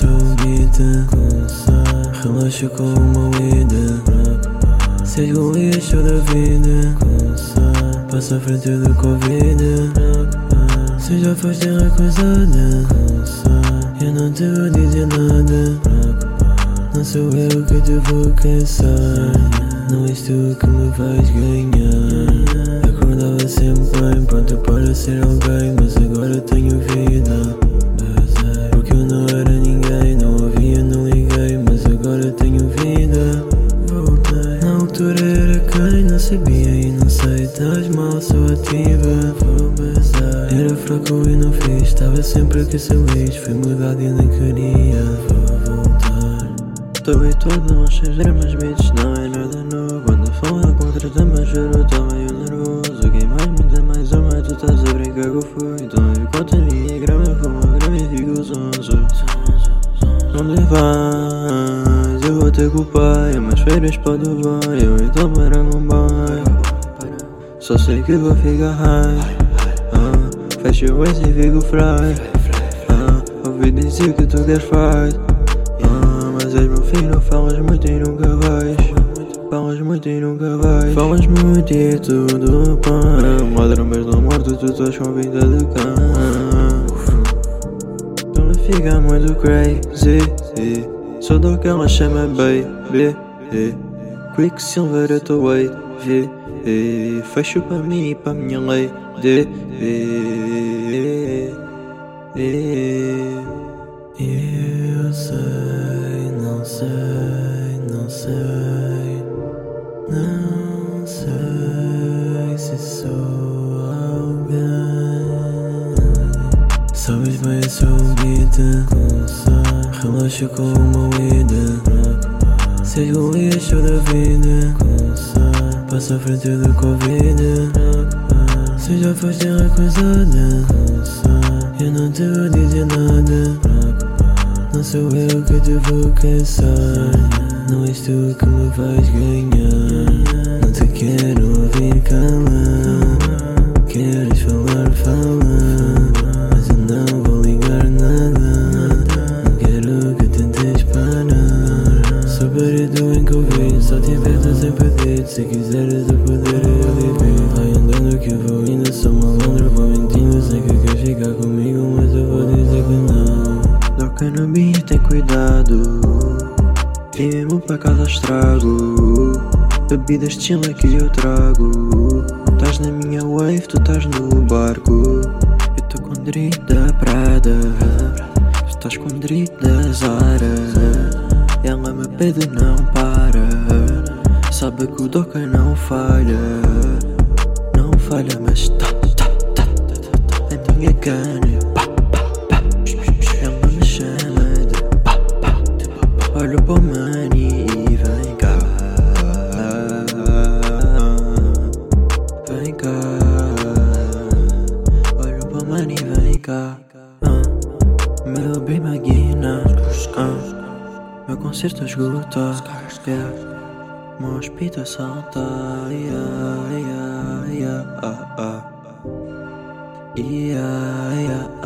A vida. Relaxa com uma vida. Se és o lixo da vida. Passa à frente do Covid. Se já foste recusada. Eu não te vou dizer nada. Não sou eu que te vou cansar Não és tu que me vais ganhar Acordava sempre bem, pronto para ser alguém Mas agora tenho não sabia e não sei Estás mal, sou ativa Era fraco e não fiz Estava sempre a que ser lixo Fui mudado e nem queria Vou voltar. Estou habituado a manchas dramas, bitch, não é nada novo. Ando a falar contra também juro, tô meio nervoso. Quem mais me dá mais uma, tu estás a brincar com fogo Então eu conto a minha grama, fumo a grama e fico zonzo. Onde vais? Eu vou te culpar, umas férias para Dubai Eu então para Mumbai Só sei que vou ficar high ah, Fecho o e fico fry. Ah, Ouvi dizer que tu queres fight mas és meu filho, falas muito e nunca vais. Falas muito e nunca vais. Falas muito e é tudo pão. Madre, mas não morto, tu estás com vida de cão. Não fica muito crazy Só dou que ela chama baby Quicksilver eu tô wavy Fecho para mim e para minha lady Eu sei, não sei, não sei, não vida, relaxa com uma vida. Se és o lixo da vida, passa à frente do Covid. Se já foste recusada, eu não te vou dizer nada. Não sou eu que te vou cansar Não és tu que me vais ganhar Não te quero ouvir calar Queres falar, fala em Covid Só te peço sem pedir Se quiseres o poder eu viver. Vai andando que eu vou indo Sou malandro, vou mentindo. Sei que queres ficar comigo Mas eu vou dizer que não. Toca no beat, tem cuidado. E mesmo pra casa estrago. Bebida estilo que eu trago. Tás na minha wave, tu estás no barco. Eu tô com drip da Prada. Tu estás com drip da Zara pede não para Sabe que o Doca não falha. Não falha mas tá, tá, tá, tá, tá É minha cana Olho pro money e vem cá. Vem cá. Olho pro money e vem cá. Uh, Meu bem Meu concerto esgota yeah. Meu hospital salta yeah, yeah, yeah, uh, uh. Yeah, yeah